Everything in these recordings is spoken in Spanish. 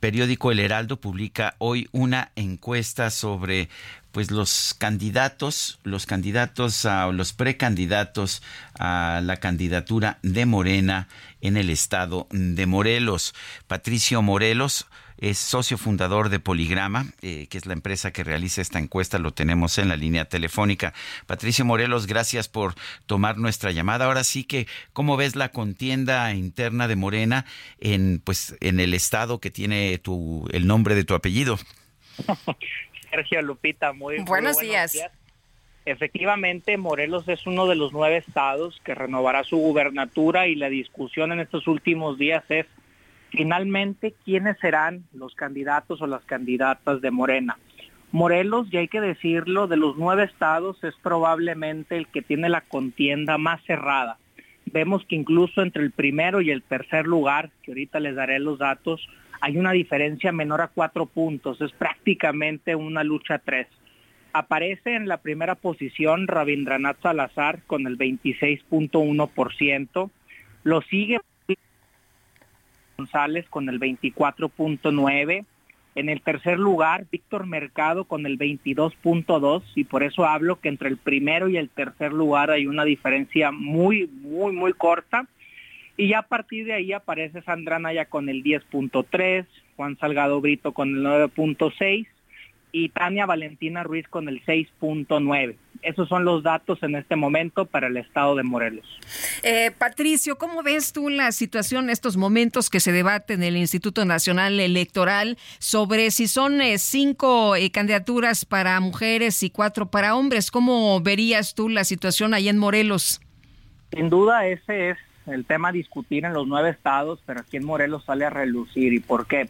Periódico El Heraldo publica hoy una encuesta sobre pues los candidatos, los candidatos a, los precandidatos a la candidatura de Morena en el estado de Morelos. Patricio Morelos es socio fundador de Poligrama, eh, que es la empresa que realiza esta encuesta, lo tenemos en la línea telefónica. Patricio Morelos, gracias por tomar nuestra llamada. Ahora sí que, ¿cómo ves la contienda interna de Morena en, pues, en el estado que tiene tu, el nombre de tu apellido? Sergio Lupita, muy, buenos, días. Efectivamente, Morelos es uno de los nueve estados que renovará su gubernatura y la discusión en estos últimos días es finalmente quiénes serán los candidatos o las candidatas de Morena. Morelos, y hay que decirlo, de los nueve estados es probablemente el que tiene la contienda más cerrada. Vemos que incluso entre el primero y el tercer lugar, que ahorita les daré los datos, hay una diferencia menor a cuatro puntos, es prácticamente una lucha tres. Aparece en la primera posición Rabindranath Salazar con el 26.1%, lo sigue González con el 24.9%, en el tercer lugar Víctor Mercado con el 22.2% y por eso hablo que entre el primero y el tercer lugar hay una diferencia muy, muy, muy corta. Y ya a partir de ahí aparece Sandra Naya con el 10.3, Juan Salgado Brito con el 9.6 y Tania Valentina Ruiz con el 6.9. Esos son los datos en este momento para el estado de Morelos. Eh, Patricio, ¿cómo ves tú la situación, estos momentos que se debate en el Instituto Nacional Electoral sobre si son eh, cinco eh, candidaturas para mujeres y cuatro para hombres? ¿Cómo verías tú la situación ahí en Morelos? Sin duda ese es el tema a discutir en los nueve estados, pero aquí en Morelos sale a relucir. ¿Y por qué?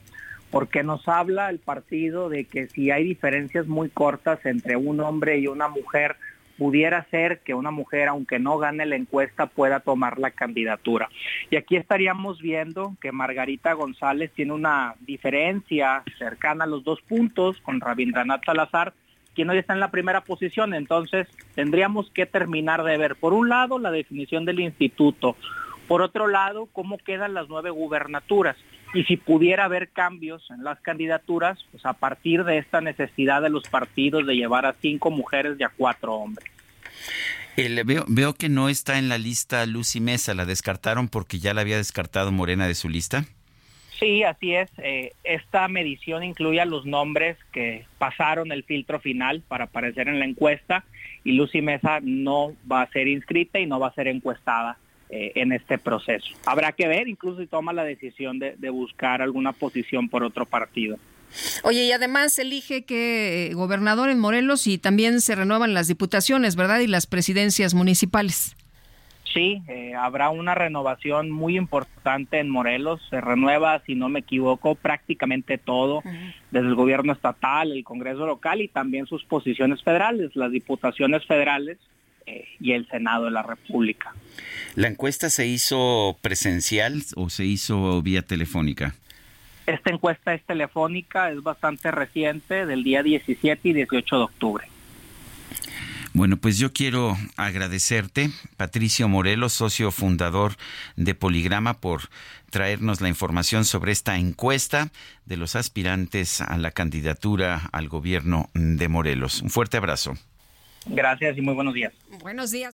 Porque nos habla el partido de que si hay diferencias muy cortas entre un hombre y una mujer, pudiera ser que una mujer, aunque no gane la encuesta, pueda tomar la candidatura. Y aquí estaríamos viendo que Margarita González tiene una diferencia cercana a los dos puntos con Rabindranath Salazar, quien hoy está en la primera posición. Entonces, tendríamos que terminar de ver, por un lado, la definición del instituto, por otro lado, cómo quedan las nueve gubernaturas y si pudiera haber cambios en las candidaturas, pues a partir de esta necesidad de los partidos de llevar a cinco mujeres y a cuatro hombres. veo, veo que no está en la lista Lucy Mesa, ¿la descartaron porque ya la había descartado Morena de su lista? Sí, así es. Eh, esta medición incluye a los nombres que pasaron el filtro final para aparecer en la encuesta y Lucy Mesa no va a ser inscrita y no va a ser encuestada. Eh, en este proceso. Habrá que ver incluso si toma la decisión de, buscar alguna posición por otro partido. Oye, y además elige que eh, gobernador en Morelos y también se renuevan las diputaciones, ¿verdad? Y las presidencias municipales. Sí, eh, habrá una renovación muy importante en Morelos. Se renueva, si no me equivoco, prácticamente todo, desde el gobierno estatal, el Congreso local y también sus posiciones federales, las diputaciones federales y el Senado de la República. ¿La encuesta se hizo presencial o se hizo vía telefónica? Esta encuesta es telefónica, es bastante reciente, del día 17 y 18 de octubre. Bueno, pues yo quiero agradecerte, Patricio Morelos, socio fundador de Poligrama, por traernos la información sobre esta encuesta de los aspirantes a la candidatura al gobierno de Morelos. Un fuerte abrazo. Gracias y muy buenos días. Buenos días.